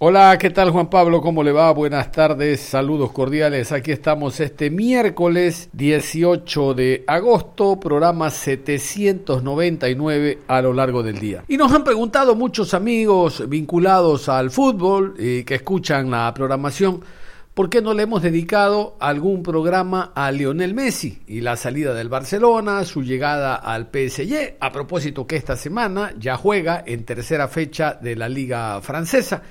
Hola, ¿qué tal Juan Pablo? ¿Cómo le va? Buenas tardes, saludos cordiales. Aquí estamos este miércoles 18 de agosto, programa 799 a lo largo del día. Y nos han preguntado muchos amigos vinculados al fútbol y que escuchan la programación, ¿por qué no le hemos dedicado algún programa a Lionel Messi y la salida del Barcelona, su llegada al PSG? A propósito que esta semana ya juega en tercera fecha de la Liga Francesa.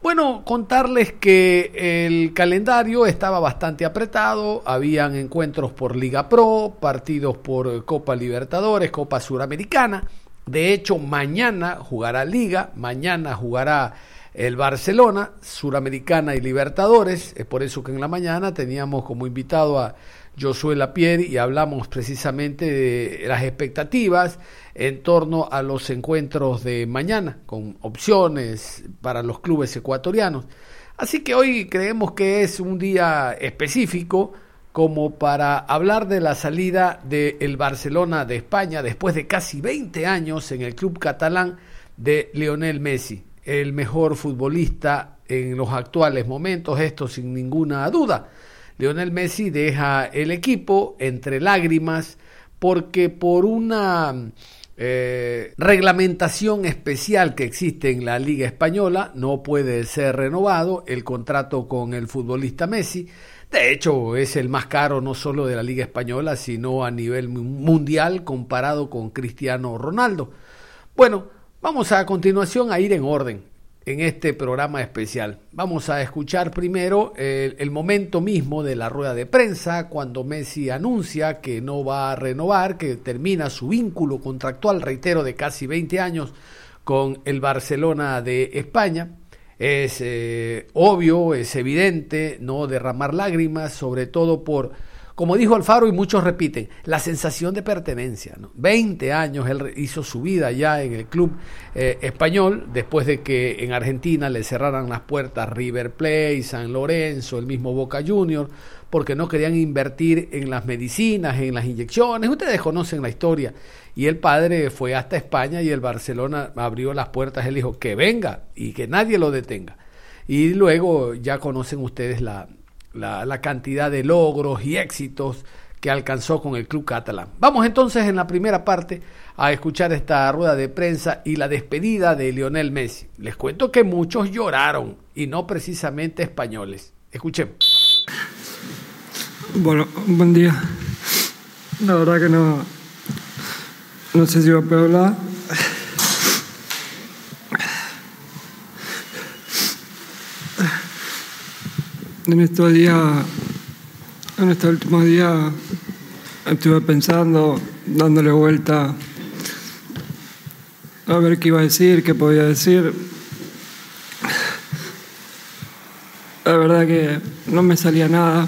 Bueno, contarles que el calendario estaba bastante apretado, habían encuentros por Liga Pro, partidos por Copa Libertadores, Copa Suramericana. De hecho, mañana jugará Liga, mañana jugará el Barcelona, Suramericana y Libertadores. Es por eso que en la mañana teníamos como invitado a Josué Lapierre y hablamos precisamente de las expectativas en torno a los encuentros de mañana, con opciones para los clubes ecuatorianos. Así que hoy creemos que es un día específico como para hablar de la salida del Barcelona de España después de casi 20 años en el club catalán de Lionel Messi, el mejor futbolista en los actuales momentos, esto sin ninguna duda. Lionel Messi deja el equipo entre lágrimas porque por una eh, reglamentación especial que existe en la Liga Española no puede ser renovado el contrato con el futbolista Messi. De hecho, es el más caro no solo de la Liga Española, sino a nivel mundial comparado con Cristiano Ronaldo. Bueno, vamos a continuación a ir en orden en este programa especial. Vamos a escuchar primero el, momento mismo de la rueda de prensa cuando Messi anuncia que no va a renovar, que termina su vínculo contractual, reitero, de casi 20 años con el Barcelona de España. Es eh, obvio, es evidente no derramar lágrimas, sobre todo por como dijo Alfaro y muchos repiten, la sensación de pertenencia. ¿no? 20 años él hizo su vida ya en el club eh, español, después de que en Argentina le cerraran las puertas River Plate, San Lorenzo, el mismo Boca Juniors, porque no querían invertir en las medicinas, en las inyecciones. Ustedes conocen la historia. Y el padre fue hasta España y el Barcelona abrió las puertas. Él dijo que venga y que nadie lo detenga. Y luego ya conocen ustedes la, la, cantidad de logros y éxitos que alcanzó con el club catalán. Vamos entonces en la primera parte a escuchar esta rueda de prensa y la despedida de Lionel Messi. Les cuento que muchos lloraron y no precisamente españoles. Escuchemos. Bueno, buen día. La verdad que no, no sé si va a poder hablar. En estos días, en estos últimos días, estuve pensando, dándole vuelta a ver qué iba a decir, qué podía decir. La verdad que no me salía nada,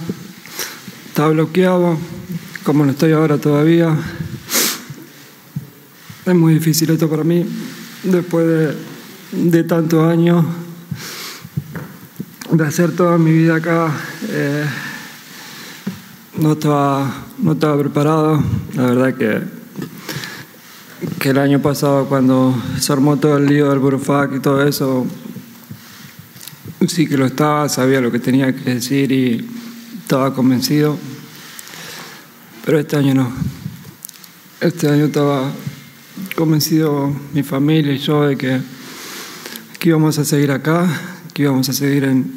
estaba bloqueado, como no estoy ahora todavía. Es muy difícil esto para mí, después de, de tantos años de hacer toda mi vida acá. Eh, no, estaba, no estaba preparado. La verdad que, que el año pasado cuando se armó todo el lío del Burofac y todo eso, sí que lo estaba, sabía lo que tenía que decir y estaba convencido. Pero este año no. Este año estaba convencido mi familia y yo de que, que íbamos a seguir acá, que íbamos a seguir en,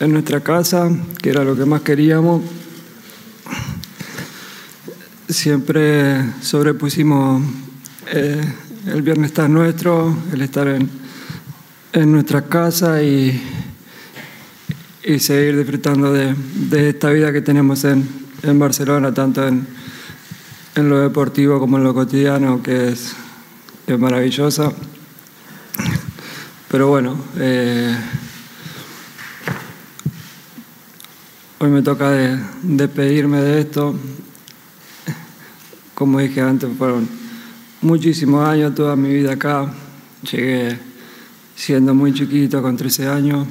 en nuestra casa, que era lo que más queríamos, siempre sobrepusimos eh, el bienestar nuestro, el estar en, en nuestra casa y, y seguir disfrutando de, de, esta vida que tenemos en, en Barcelona, tanto en, en, lo deportivo como en lo cotidiano, que es, que es maravillosa. Pero bueno, eh, hoy me toca despedirme de, esto. Como dije antes, fueron muchísimos años, toda mi vida acá. Llegué siendo muy chiquito, con 13 años.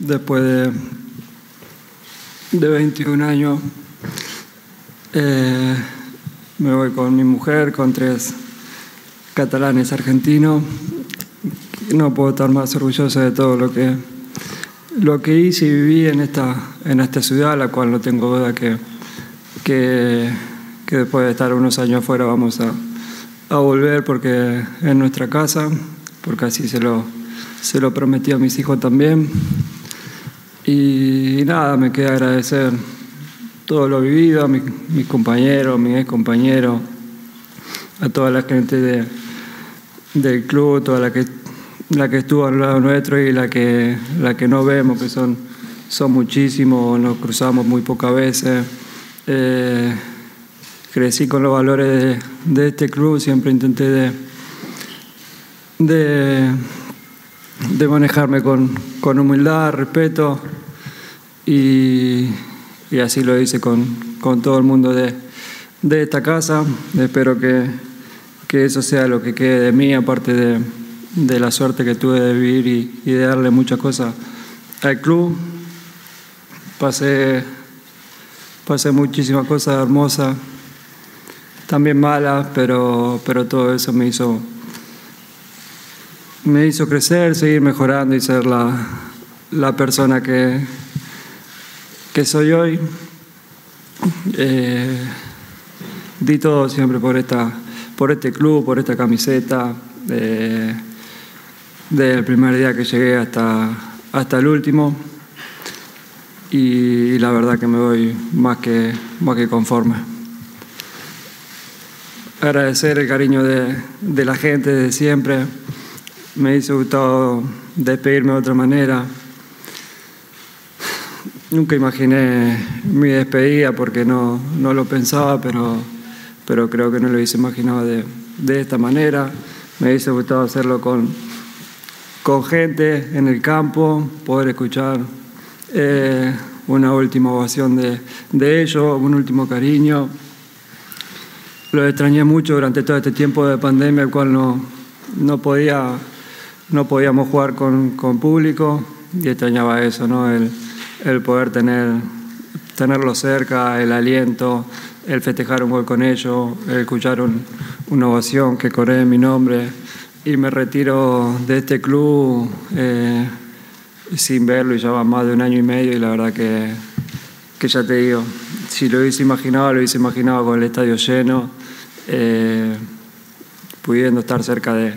Después de, de 21 años, eh, me voy con mi mujer, con tres catalanes argentinos. No puedo estar más orgulloso de todo lo que, lo que hice y viví en esta, en esta ciudad, la cual no tengo duda que, que, después de estar unos años afuera vamos a, a volver porque es nuestra casa, porque así se lo, se lo prometí a mis hijos también. Y nada, me queda agradecer todo lo vivido, a mis, mis compañeros, mis ex compañeros, a toda la gente de, del club, toda la que, la que estuvo al lado nuestro y la que, la que no vemos, que son, son muchísimos, nos cruzamos muy pocas veces. Eh, crecí con los valores de, este club, siempre intenté de, de manejarme con, con, humildad, respeto y, y, así lo hice con, con todo el mundo de, de esta casa. Espero que, que, eso sea lo que quede de mí, aparte de, de la suerte que tuve de vivir y, de darle muchas cosas al club. Pasé, pasé muchísimas cosas hermosas también malas, pero, pero todo eso me hizo, me hizo crecer, seguir mejorando y ser la, la persona que, que soy hoy. Eh, di todo siempre por, esta, por este club, por esta camiseta, eh, desde el primer día que llegué hasta, hasta el último. Y, la verdad que me voy más que, más que conforme agradecer el cariño de, de, la gente de siempre. Me hizo gustado despedirme de otra manera. Nunca imaginé mi despedida porque no, no lo pensaba, pero, pero creo que no lo hubiese imaginado de, de esta manera. Me hizo gustado hacerlo con, con gente en el campo, poder escuchar eh, una última ovación de, de ellos, un último cariño. Lo extrañé mucho durante todo este tiempo de pandemia, el cual no, no, podía, no podíamos jugar con, con público y extrañaba eso, ¿no? el, el poder tener, tenerlo cerca, el aliento, el festejar un gol con ellos, el escuchar un, una ovación que corre mi nombre y me retiro de este club eh, sin verlo y ya va más de un año y medio y la verdad que, que ya te digo, si lo hubiese imaginado, lo hubiese imaginado con el estadio lleno eh, pudiendo estar cerca de,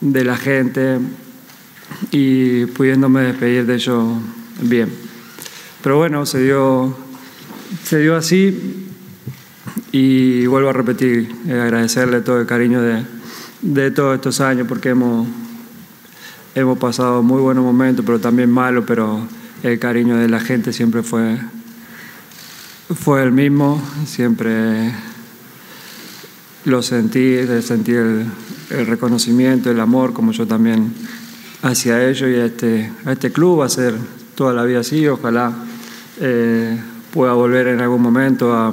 de, la gente y pudiéndome despedir de ellos bien. Pero bueno, se dio, se dio así y vuelvo a repetir, eh, agradecerle todo el cariño de, de todos estos años porque hemos, hemos pasado muy buenos momentos, pero también malos, pero el cariño de la gente siempre fue, fue el mismo, siempre lo sentí, sentí el, reconocimiento, el amor, como yo también hacia ellos y a este, a este club. Va a ser toda la vida así. Ojalá eh, pueda volver en algún momento a,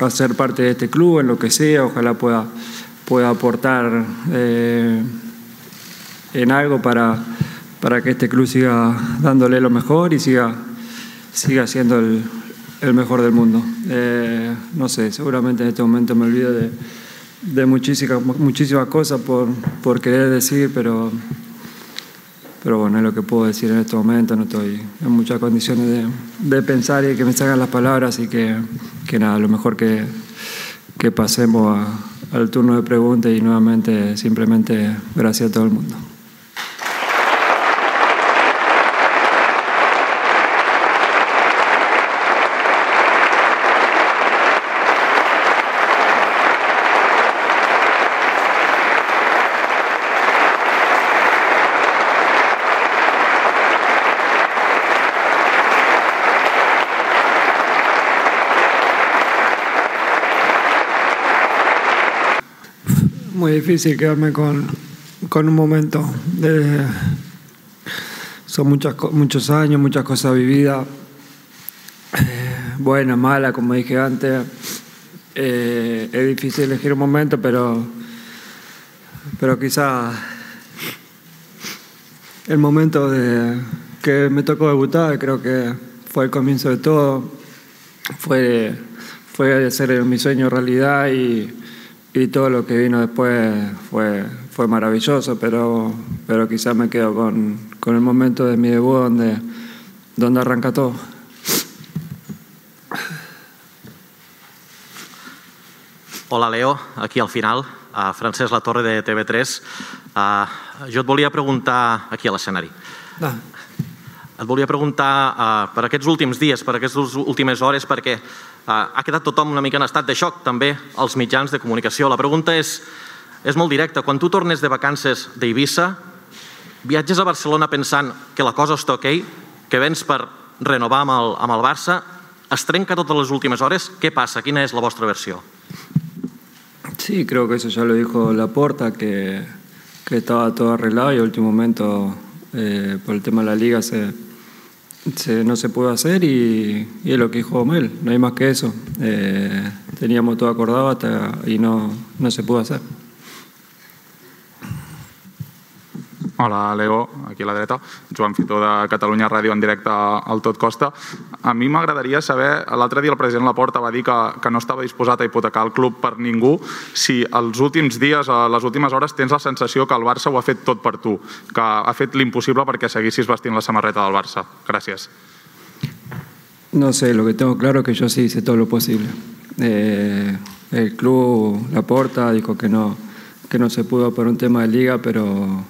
a, ser parte de este club, en lo que sea. Ojalá pueda, pueda aportar eh, en algo para, para que este club siga dándole lo mejor y siga, siga siendo el, mejor del mundo. Eh, no sé, seguramente en este momento me olvido de, muchísimas, muchísimas cosas por, por querer decir, pero, pero bueno, es lo que puedo decir en este momento. No estoy en muchas condiciones de, pensar y que me salgan las palabras y que, que nada, lo mejor que, que pasemos a, al turno de preguntas y nuevamente simplemente gracias a todo el mundo. muy difícil quedarme con, con un momento. Son muchas, muchos años, muchas cosas vividas, eh, buena, mala, como dije antes. Eh, es difícil elegir un momento, pero, pero quizá el momento de que me tocó debutar, creo que fue el comienzo de todo, fue, fue hacer mi sueño realidad y, y todo lo que vino después fue, fue maravilloso, pero, pero quizás me quedo con, con el momento de mi debut donde, donde arranca todo. Hola, Leo, aquí al final. Uh, Francesc La Torre de TV3. Uh, jo et volia preguntar, aquí a l'escenari, Ah, et volia preguntar uh, per aquests últims dies, per aquestes últimes hores, perquè ha quedat tothom una mica en estat de xoc, també els mitjans de comunicació. La pregunta és, és molt directa. Quan tu tornes de vacances d'Eivissa, viatges a Barcelona pensant que la cosa està ok, que vens per renovar amb el, amb el Barça, es trenca totes les últimes hores, què passa? Quina és la vostra versió? Sí, creo que eso ya lo dijo Laporta, que, que estaba todo arreglado y al último momento eh, por el tema de la liga se, se- no se pudo hacer y, es lo que dijo Mel, no hay más que eso. Eh, teníamos todo acordado hasta, y no, no se pudo hacer. Hola, Leo, aquí a la dreta, Joan Fitó de Catalunya Ràdio en directe al Tot Costa. A mi m'agradaria saber, l'altre dia el president Laporta va dir que, que no estava disposat a hipotecar el club per ningú, si els últims dies, a les últimes hores, tens la sensació que el Barça ho ha fet tot per tu, que ha fet l'impossible perquè seguissis vestint la samarreta del Barça. Gràcies. No sé, lo que tengo claro es que yo sí hice todo lo posible. Eh, el club, la porta, dijo que no, que no se pudo por un tema de liga, pero,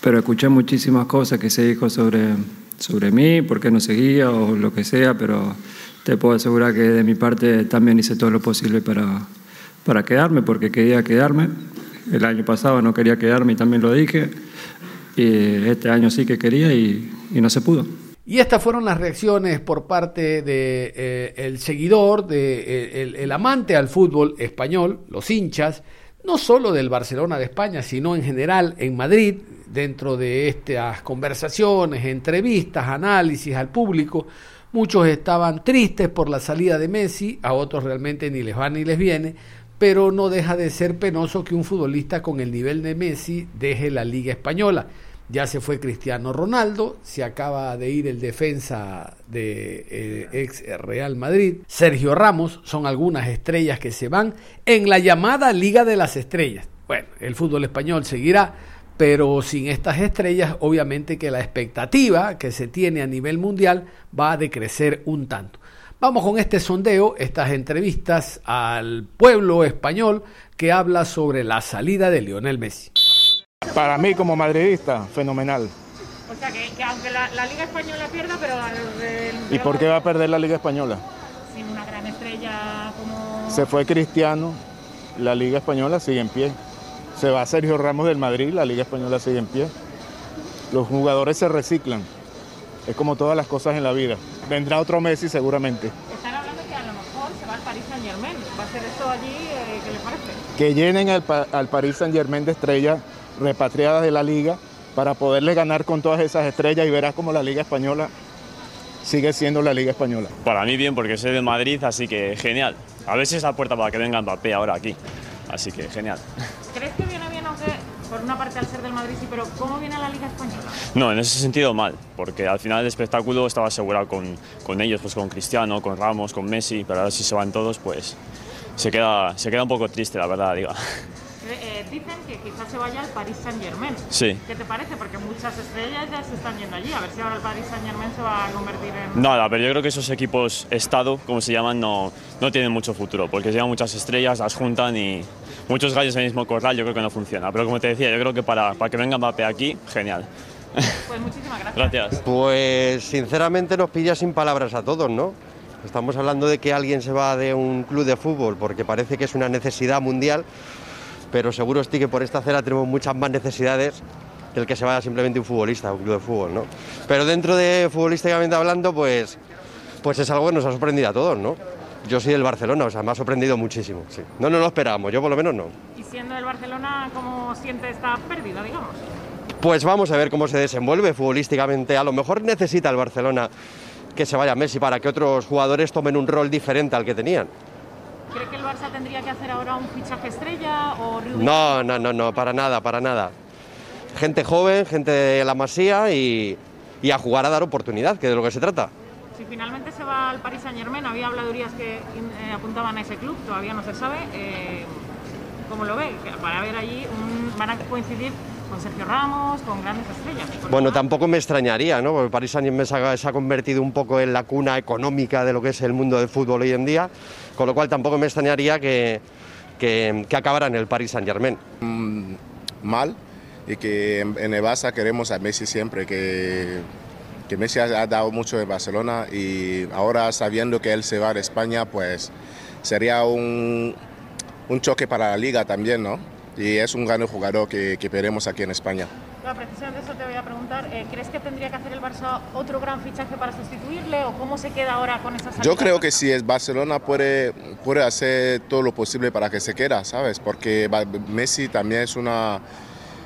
pero escuché muchísimas cosas que se dijo sobre, sobre mí, por qué no seguía o lo que sea, pero te puedo asegurar que de mi parte también hice todo lo posible para, para quedarme, porque quería quedarme. El año pasado no quería quedarme y también lo dije. Y este año sí que quería y- y no se pudo. Y estas fueron las reacciones por parte de eh, el seguidor, de eh, el, el amante al fútbol español, los hinchas, no solo del Barcelona de España, sino en general en Madrid, dentro de estas conversaciones, entrevistas, análisis al público. Muchos estaban tristes por la salida de Messi, a otros realmente ni les va ni les viene, pero no deja de ser penoso que un futbolista con el nivel de Messi deje la Liga Española. Ya se fue Cristiano Ronaldo, se acaba de ir el defensa de eh, ex Real Madrid. Sergio Ramos son algunas estrellas que se van en la llamada Liga de las Estrellas. Bueno, el fútbol español seguirá, pero sin estas estrellas, obviamente que la expectativa que se tiene a nivel mundial va a decrecer un tanto. Vamos con este sondeo, estas entrevistas al pueblo español que habla sobre la salida de Lionel Messi. Para mí como madridista, fenomenal. O sea, que, que aunque la, la Liga Española pierda, pero al- el- ¿Y por qué va a perder la Liga Española? sin una gran estrella como... Se fue Cristiano, la Liga Española sigue en pie. Se va Sergio Ramos del Madrid, la Liga Española sigue en pie. Los jugadores se reciclan. Es como todas las cosas en la vida. Vendrá otro Messi seguramente. Están hablando que a lo mejor se va al Paris Saint Germain. ¿Va a ser esto allí? eh, ¿Qué le parece? Que llenen al, al Paris Saint Germain de estrellas repatriadas de la liga para poderle ganar con todas esas estrellas y verás como la Liga Española sigue siendo la Liga Española. Para mí bien, porque soy de Madrid, así que genial. A ver si es la puerta para que venga Mbappé ahora aquí. Así que genial. ¿Crees que por una parte al ser del Madrid sí, pero cómo viene la Liga Española? No, en ese sentido mal, porque al final el espectáculo estaba asegurado con, con ellos, pues con Cristiano, con Ramos, con Messi, pero ahora si se van todos, pues se queda, se queda un poco triste, la verdad, diga. Eh, dicen que quizás se vaya al Paris Saint Germain. Sí. ¿Qué te parece? Porque muchas estrellas ya se están yendo allí. A ver si ahora el Paris Saint Germain se va a convertir en... Nada, pero yo creo que esos equipos Estado, como se llaman, no, no tienen mucho futuro, porque llevan muchas estrellas, las juntan y muchos gallos en el mismo corral, yo creo que no funciona. Pero como te decía, yo creo que para, para que venga Mbappé aquí, genial. Pues muchísimas gracias. Gracias. Pues sinceramente nos pilla sin palabras a todos, ¿no? Estamos hablando de que alguien se va de un club de fútbol porque parece que es una necesidad mundial, pero seguro estoy que por esta acera tenemos muchas más necesidades que el que se vaya simplemente un futbolista, un club de fútbol, ¿no? Pero dentro de futbolísticamente hablando, pues, pues es algo que nos ha sorprendido a todos, ¿no? Yo soy del Barcelona, o sea, me ha sorprendido muchísimo, sí. No nos lo esperábamos, yo por lo menos no. ¿Y siendo el Barcelona, ¿cómo siente esta pérdida, digamos? Pues vamos a ver cómo se desenvuelve futbolísticamente. A lo mejor necesita el Barcelona que se vaya Messi para que otros jugadores tomen un rol diferente al que tenían. ¿Cree que el Barça tendría que hacer ahora un fichaje estrella o? No, no, no, no, para nada, para nada. Gente joven, gente de la masía y, y a jugar a dar oportunidad, que es de lo que se trata. Si finalmente se va al Paris Saint Germain, había habladurías que eh, apuntaban a ese club, todavía no se sabe. Eh, ¿Cómo lo ve? Que Para ver allí, un- van a coincidir con Sergio Ramos, con grandes estrellas. Bueno, tampoco me extrañaría, ¿no? Porque Paris Saint-Germain se ha, se ha convertido un poco en la cuna económica de lo que es el mundo del fútbol hoy en día, con lo cual tampoco me extrañaría que, que, que acabara en el Paris Saint-Germain. mal y que en, en el Barça queremos a Messi siempre, que, que Messi ha, ha dado mucho en Barcelona y ahora sabiendo que él se va de España, pues sería un, un choque para la liga también, ¿no? Y es un gran jugador que, que veremos aquí en España. Precisamente eso te voy a preguntar. eh, ¿Crees que tendría que hacer el Barça otro gran fichaje para sustituirle o cómo se queda ahora con esa salida? Yo creo que si es Barcelona puede, puede hacer todo lo posible para que se quede, ¿sabes? Porque Messi también es una,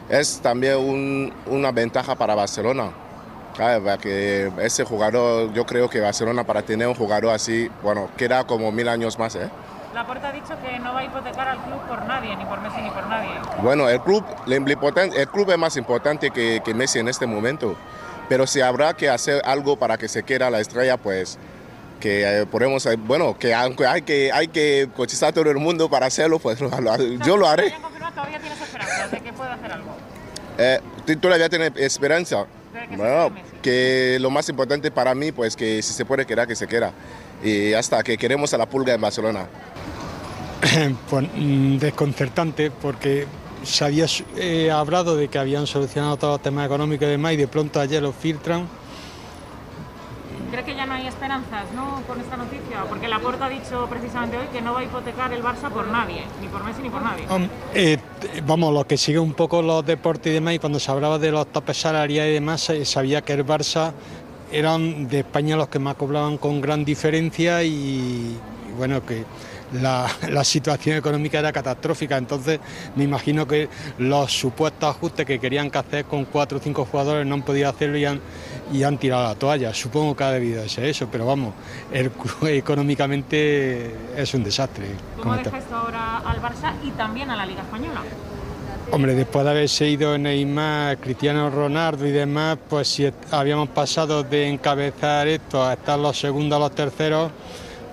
es también un- una ventaja para Barcelona. ¿sabes? Que ese jugador, yo creo que Barcelona para tener un jugador así, bueno, queda como mil años más, ¿eh? Laporta ha dicho que no va a hipotecar al club por nadie, ni por Messi ni por nadie. Bueno, el club, el club es más importante que, que Messi en este momento, pero si habrá que hacer algo para que se quede la estrella, pues que eh, podemos, eh, bueno, que aunque hay que, hay que cotizar a todo el mundo para hacerlo, pues lo- lo- yo lo haré. Todavía tienes esperanzas de que pueda hacer algo. Eh, ¿tú todavía tienes esperanza? Que Bueno, que lo más importante para mí, pues que si se puede quedar, que se queda. Y hasta que queremos a la pulga en Barcelona. pues, mm, desconcertante porque se había eh, hablado de que habían solucionado todos los temas económicos y demás y de pronto ayer lo filtran. ¿Cree que ya no hay esperanzas ¿no? con esta noticia? Porque Laporta ha dicho precisamente hoy que no va a hipotecar el Barça por nadie, ni por Messi ni por nadie. Hom- eh, vamos, los que siguen un poco los deportes y demás, y cuando se hablaba de los topes salariales y demás, se sabía que el Barça eran de España los que más cobraban con gran diferencia y, y bueno, que la, la situación económica era catastrófica. Entonces, me imagino que los supuestos ajustes que querían que hacer con cuatro o cinco jugadores no han podido hacerlo y han, y han tirado la toalla. Supongo que ha debido de ser eso, pero vamos, el club económicamente es un desastre. ¿Cómo deja esto ahora al Barça y también a la Liga Española? Hombre, después de haberse ido Neymar, Cristiano Ronaldo y demás, pues si habíamos pasado de encabezar esto a estar los segundos a los terceros,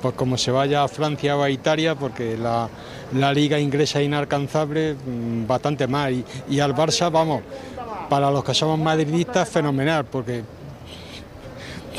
pues como se vaya a Francia o a Italia, porque la, la liga inglesa es inalcanzable, mm, bastante más. Y, y al Barça, vamos, para los que somos madridistas, fenomenal, porque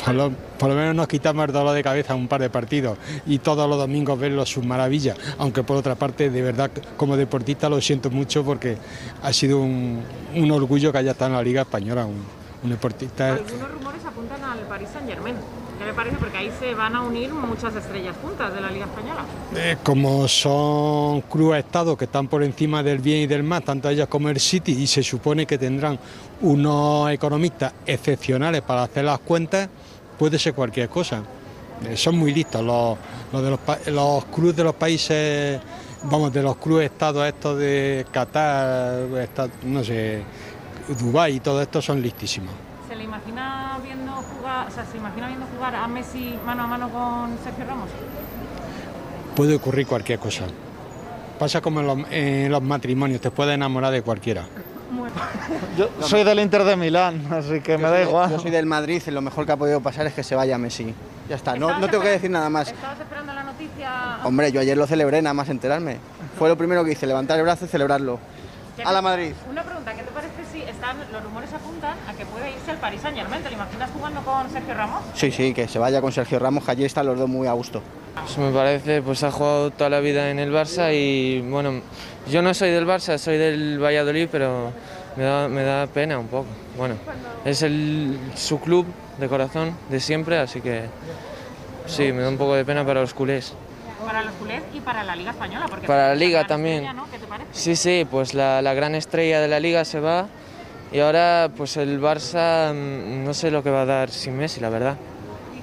por lo, por lo menos nos quitamos el dolor de cabeza un par de partidos y todos los domingos verlo sus maravillas, aunque por otra parte, de verdad, como deportista lo siento mucho porque ha sido un, un orgullo que haya estado en la Liga Española, un, un deportista. Algunos rumores apuntan al Paris Saint Germain. ¿Qué le parece? Porque ahí se van a unir muchas estrellas juntas de la Liga Española. Eh, como son clubes estados que están por encima del bien y del mal, tanto ellos como el City, y se supone que tendrán unos economistas excepcionales para hacer las cuentas, puede ser cualquier cosa. Eh, son muy listos los, los de los, los clubes de los países, vamos, de los clubes estados estos de Qatar, esta- no sé, Dubái y todo esto son listísimos. ¿Se le imagina viendo jugar, o sea, se imagina viendo jugar a Messi mano a mano con Sergio Ramos? Puede ocurrir cualquier cosa. Pasa como en los, en los matrimonios, te puede enamorar de cualquiera. Yo soy del Inter de Milán, así que me da igual. Yo soy del Madrid y lo mejor que ha podido pasar es que se vaya Messi. Ya está, no, no tengo que decir nada más. ¿Estabas esperando la noticia? Hombre, yo ayer lo celebré nada más enterarme. Fue lo primero que hice, levantar el brazo y celebrarlo. ¿Qué A la Madrid. Una pregunta, ¿qué te parece si están, los rumores apuntan a que puede irse al Paris Saint Germain? ¿Te lo imaginas jugando con Sergio Ramos? Sí, sí, que se vaya con Sergio Ramos, que allí están los dos muy a gusto. Pues me parece, pues ha jugado toda la vida en el Barça y bueno, yo no soy del Barça, soy del Valladolid, pero me da, me da pena un poco. Bueno, es el, su club de corazón de siempre, así que sí, me da un poco de pena para los culés. Para los culés y para la Liga Española. Porque Para la Liga también. estrella, ¿no? ¿Qué te parece? Sí, sí, pues la, la gran estrella de la liga se va y ahora pues el Barça mm, no sé lo que va a dar sin Messi, la verdad.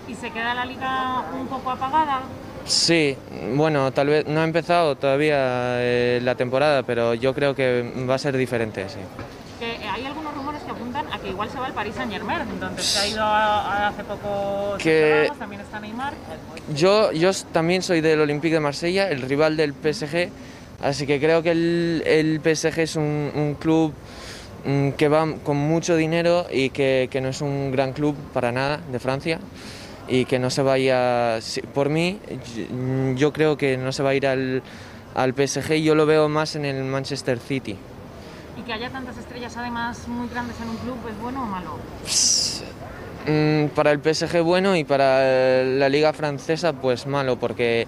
¿Y, se queda la Liga un poco apagada? Sí, bueno, tal vez no ha empezado todavía eh, la temporada, pero yo creo que va a ser diferente, sí. Que eh, hay algunos rumores que apuntan a que igual se va al Paris Saint Germain, entonces se ha ido a- a- hace poco Que- también está Neymar. Yo, yo también soy del Olympique de Marsella, el rival del PSG, así que creo que el, el PSG es un, un club mm, que va con mucho dinero y que, que no es un gran club para nada de Francia y que no se vaya, por mí, yo creo que no se va a ir al, al PSG, yo lo veo más en el Manchester City. Y que haya tantas estrellas además muy grandes en un club, ¿es bueno o malo? Mm, para el PSG bueno y para la liga francesa pues malo porque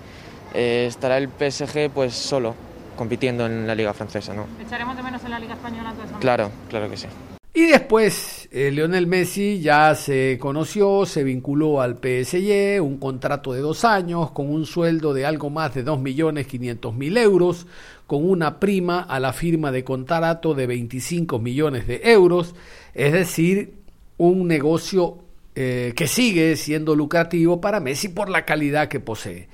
eh, estará el PSG pues solo compitiendo en la liga francesa, ¿no? ¿Echaremos de menos en la Liga Española entonces? Claro, claro que sí. Y después, eh, Lionel Messi ya se conoció, se vinculó al PSG, un contrato de dos años, con un sueldo de algo más de 2.500.000 euros, con una prima a la firma de contrato de 25 millones de euros, es decir, un negocio eh, que sigue siendo lucrativo para Messi por la calidad que posee.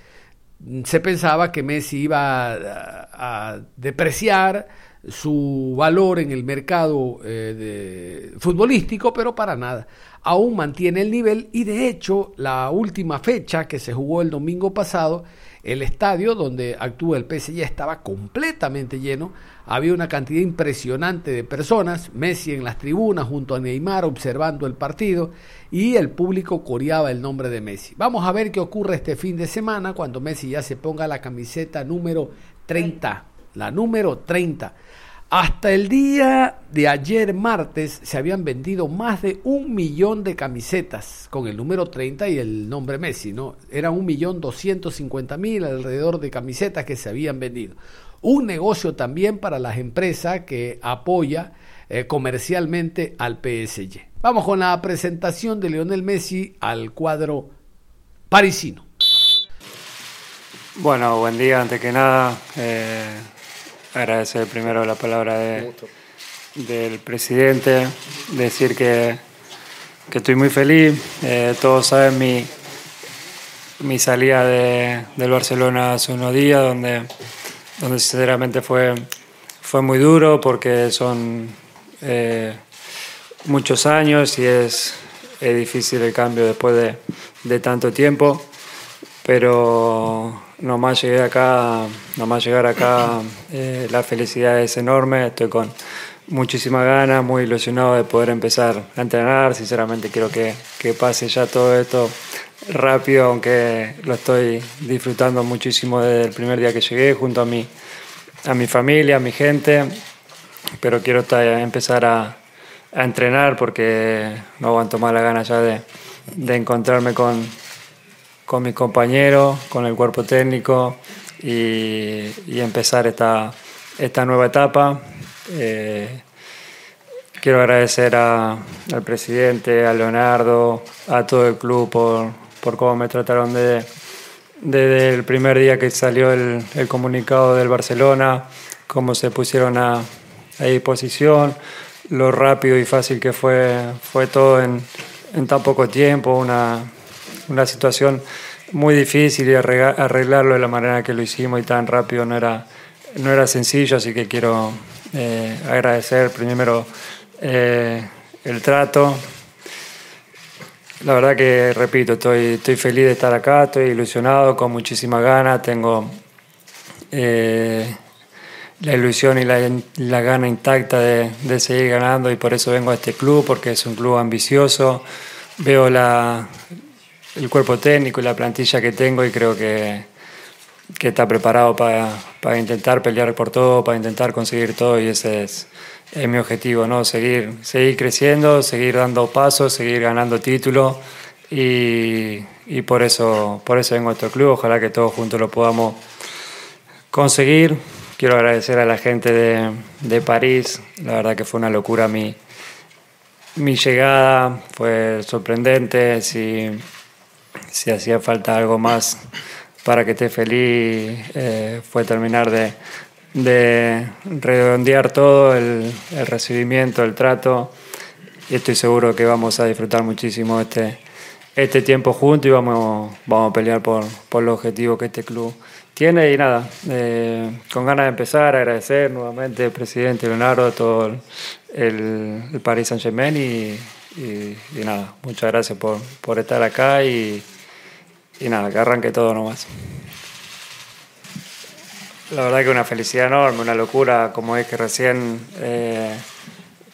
Se pensaba que Messi iba a, a depreciar su valor en el mercado eh, futbolístico, pero para nada. Aún mantiene el nivel y de hecho la última fecha que se jugó el domingo pasado, el estadio donde actúa el PSG estaba completamente lleno. Había una cantidad impresionante de personas, Messi en las tribunas junto a Neymar observando el partido y el público coreaba el nombre de Messi. Vamos a ver qué ocurre este fin de semana cuando Messi ya se ponga la camiseta número 30, la número 30. Hasta el día de ayer martes se habían vendido más de un millón de camisetas con el número 30 y el nombre Messi, ¿no? Eran un millón doscientos cincuenta mil alrededor de camisetas que se habían vendido. Un negocio también para las empresas que apoya eh, comercialmente al PSG. Vamos con la presentación de Lionel Messi al cuadro parisino. Bueno, buen día. Antes que nada, eh, agradecer primero la palabra de- del presidente, decir que, que estoy muy feliz. Eh, todos saben mi, mi salida de- del Barcelona hace unos días, donde, donde sinceramente fue, fue muy duro porque son eh, muchos años y es, es difícil el cambio después de, de tanto tiempo pero nomás llegué acá, nomás llegar acá, eh, la felicidad es enorme, estoy con muchísimas ganas, muy ilusionado de poder empezar a entrenar, sinceramente quiero que, que pase ya todo esto rápido, aunque lo estoy disfrutando muchísimo desde el primer día que llegué, junto a mi, a mi familia, a mi gente, pero quiero empezar a, entrenar porque no aguanto más la gana ya de, de encontrarme con, con mis compañeros, con el cuerpo técnico y, y empezar esta, esta nueva etapa. Eh, quiero agradecer a- al presidente, a Leonardo, a todo el club por, por cómo me trataron de- desde el primer día que salió el, el comunicado del Barcelona, cómo se pusieron a, a disposición, lo rápido y fácil que fue, fue todo en, en tan poco tiempo, una, una situación muy difícil y arreglarlo de la manera que lo hicimos y tan rápido no era, no era sencillo, así que quiero eh, agradecer primero eh, el trato. La verdad que, repito, estoy, estoy feliz de estar acá, estoy ilusionado, con muchísimas ganas, tengo eh, la ilusión y la, la gana intacta de, de seguir ganando y por eso vengo a este club, porque es un club ambicioso, veo la, el cuerpo técnico y la plantilla que tengo y creo que, que está preparado para, para intentar pelear por todo, para intentar conseguir todo y ese es, mi objetivo, ¿no? seguir, seguir creciendo, seguir dando pasos, seguir ganando títulos y, y por, eso, por eso vengo a este club, ojalá que todos juntos lo podamos conseguir. Quiero agradecer a la gente de, de París, la verdad que fue una locura mi, mi llegada, fue sorprendente, si, si hacía falta algo más para que esté feliz, eh, fue terminar de, de redondear todo, el, recibimiento, el trato, y estoy seguro que vamos a disfrutar muchísimo este, este tiempo juntos y vamos, vamos a pelear por, por los objetivos que este club tiene. Y nada, eh, con ganas de empezar, agradecer nuevamente al presidente Leonardo, todo el, el Paris Saint Germain y, y, y, nada, muchas gracias por, por estar acá y, y, nada, que arranque todo nomás. La verdad que una felicidad enorme, una locura, como es que recién eh,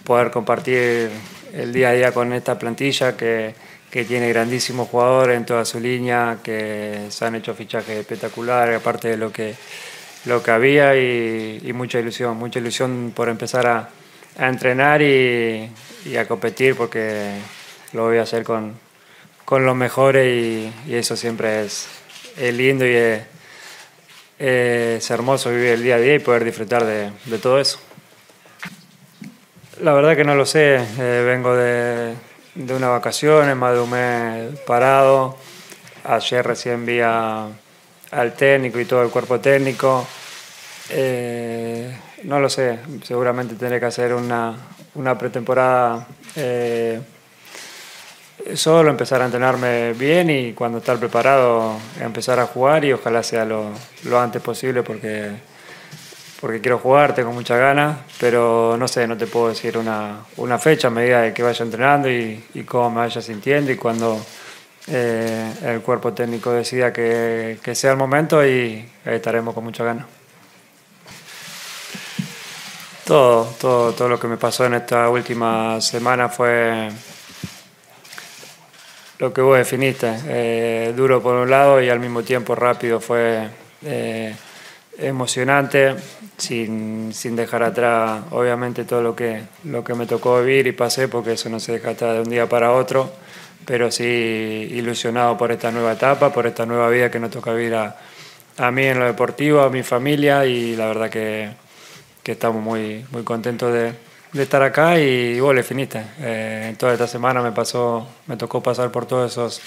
poder compartir el día a día con esta plantilla que que tiene grandísimos jugadores en toda su línea, que se han hecho fichajes espectaculares, aparte de lo que, lo que había, y, y mucha ilusión, mucha ilusión por empezar a, a entrenar y, y, a competir, porque lo voy a hacer con, con los mejores y, eso siempre es, es lindo y es, es, hermoso vivir el día a día y poder disfrutar de, de todo eso. La verdad que no lo sé, eh, vengo de, de unas vacaciones, más de un mes parado. Ayer recién vi a, al técnico y todo el cuerpo técnico. Eh, no lo sé, seguramente tendré que hacer una, una pretemporada eh, solo, empezar a entrenarme bien y cuando estar preparado empezar a jugar y ojalá sea lo, lo antes posible porque porque quiero jugar, tengo muchas ganas, pero no sé, no te puedo decir una, una fecha a medida de que vaya entrenando y, y cómo me vaya sintiendo y cuando eh, el cuerpo técnico decida que, que, sea el momento y estaremos con muchas ganas. Todo, todo, todo lo que me pasó en esta última semana fue lo que vos definiste, eh, duro por un lado y al mismo tiempo rápido fue... Eh, emocionante, sin, sin, dejar atrás obviamente todo lo que, lo que me tocó vivir y pasé, porque eso no se deja atrás de un día para otro, pero sí ilusionado por esta nueva etapa, por esta nueva vida que nos toca vivir a, a mí en lo deportivo, a mi familia y la verdad que, que estamos muy, muy contentos de, de, estar acá y, vos le finiste. Eh, toda esta semana me, pasó, me tocó pasar por todos esos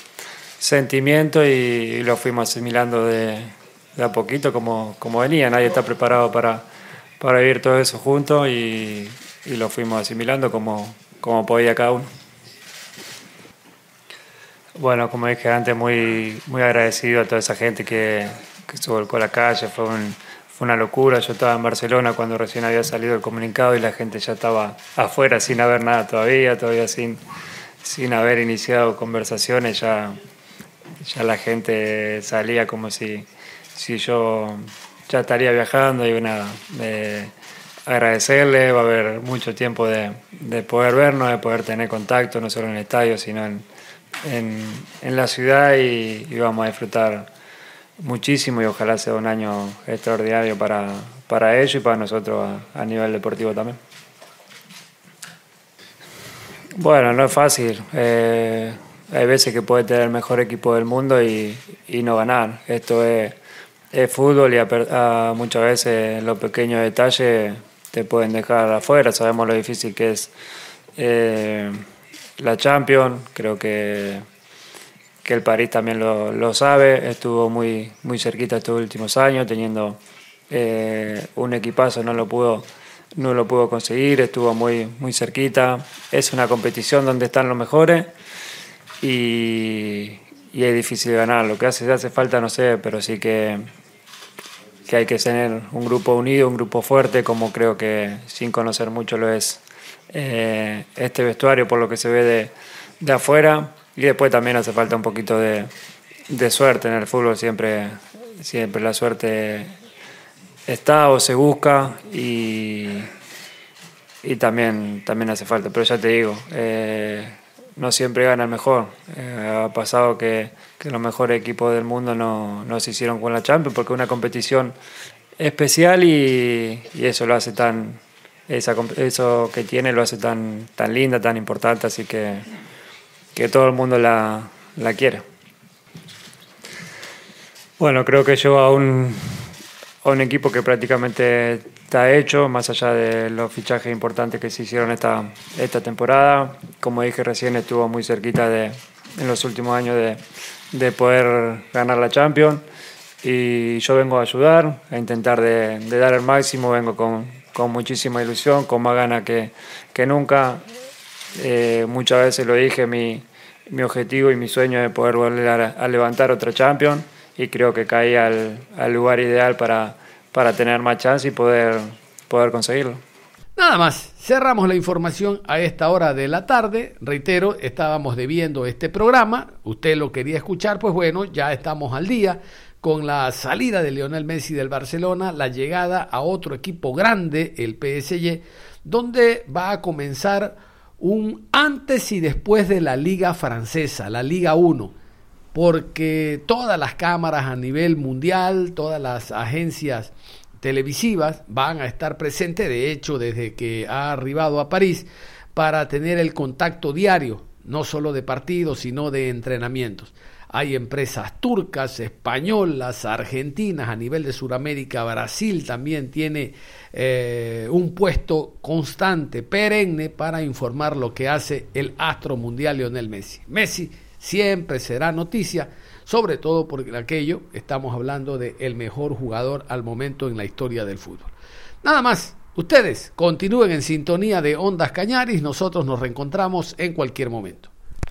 sentimientos y, lo fuimos asimilando de a poquito como, como venía, nadie está preparado para, para vivir todo eso juntos y, y, lo fuimos asimilando como, como podía cada uno. Bueno, como dije antes, muy, muy agradecido a toda esa gente que, que se volcó a la calle, fue, fue una locura. Yo estaba en Barcelona cuando recién había salido el comunicado y la gente ya estaba afuera sin haber nada todavía, todavía sin, sin haber iniciado conversaciones, ya, ya la gente salía como si si yo ya estaría viajando y nada, agradecerle, va a haber mucho tiempo de, de, poder vernos, de poder tener contacto, no solo en el estadio, sino en, en, la ciudad y, vamos a disfrutar muchísimo y ojalá sea un año extraordinario para, para ellos y para nosotros a, nivel deportivo también. Bueno, no es fácil. Eh, hay veces que puede tener el mejor equipo del mundo y, y no ganar. Esto es fútbol y muchas veces los pequeños detalles te pueden dejar afuera. Sabemos lo difícil que es eh, la Champions. Creo que, que el París también lo, lo, sabe. Estuvo muy, muy cerquita estos últimos años, teniendo eh, un equipazo, no lo pudo no lo pudo conseguir, estuvo muy, muy cerquita. Es una competición donde están los mejores y, es difícil ganar. Lo que hace, hace falta, no sé, pero sí que que hay que tener un grupo unido, un grupo fuerte, como creo que sin conocer mucho lo es eh, este vestuario por lo que se ve de, de, afuera. Y después también hace falta un poquito de, de, suerte en el fútbol, siempre, siempre la suerte está o se busca y, y también, también hace falta. Pero ya te digo, eh, no siempre gana el mejor. Eh, ha pasado que, que, los mejores equipos del mundo no, no, se hicieron con la Champions porque es una competición especial y, y eso lo hace tan, esa, eso que tiene lo hace tan, tan linda, tan importante, así que, que todo el mundo la, la quiere. Bueno, creo que yo a un, a un equipo que prácticamente está hecho, más allá de los fichajes importantes que se hicieron esta, esta temporada. Como dije recién, estuvo muy cerquita de, en los últimos años de, de poder ganar la Champions. Y yo vengo a ayudar, a intentar de dar el máximo, vengo con, con, muchísima ilusión, con más ganas que, que nunca. Eh, muchas veces lo dije, mi, mi objetivo y mi sueño es poder volver a, levantar otra Champions y creo que caí al, al, lugar ideal para, para tener más chance y poder, poder conseguirlo. Nada más, cerramos la información a esta hora de la tarde. Reitero, estábamos debiendo este programa. Usted lo quería escuchar, pues bueno, ya estamos al día con la salida de Lionel Messi del Barcelona, la llegada a otro equipo grande, el PSG, donde va a comenzar un antes y después de la Liga Francesa, la Liga 1, porque todas las cámaras a nivel mundial, todas las agencias televisivas van a estar presentes, de hecho, desde que ha arribado a París, para tener el contacto diario, no solo de partidos, sino de entrenamientos. Hay empresas turcas, españolas, argentinas, a nivel de Sudamérica, Brasil también tiene eh, un puesto constante, perenne, para informar lo que hace el astro mundial Lionel Messi. Messi siempre será noticia sobre todo porque aquello estamos hablando de el mejor jugador al momento en la historia del fútbol. Nada más, ustedes continúen en sintonía de Ondas Cañaris, nosotros nos reencontramos en cualquier momento.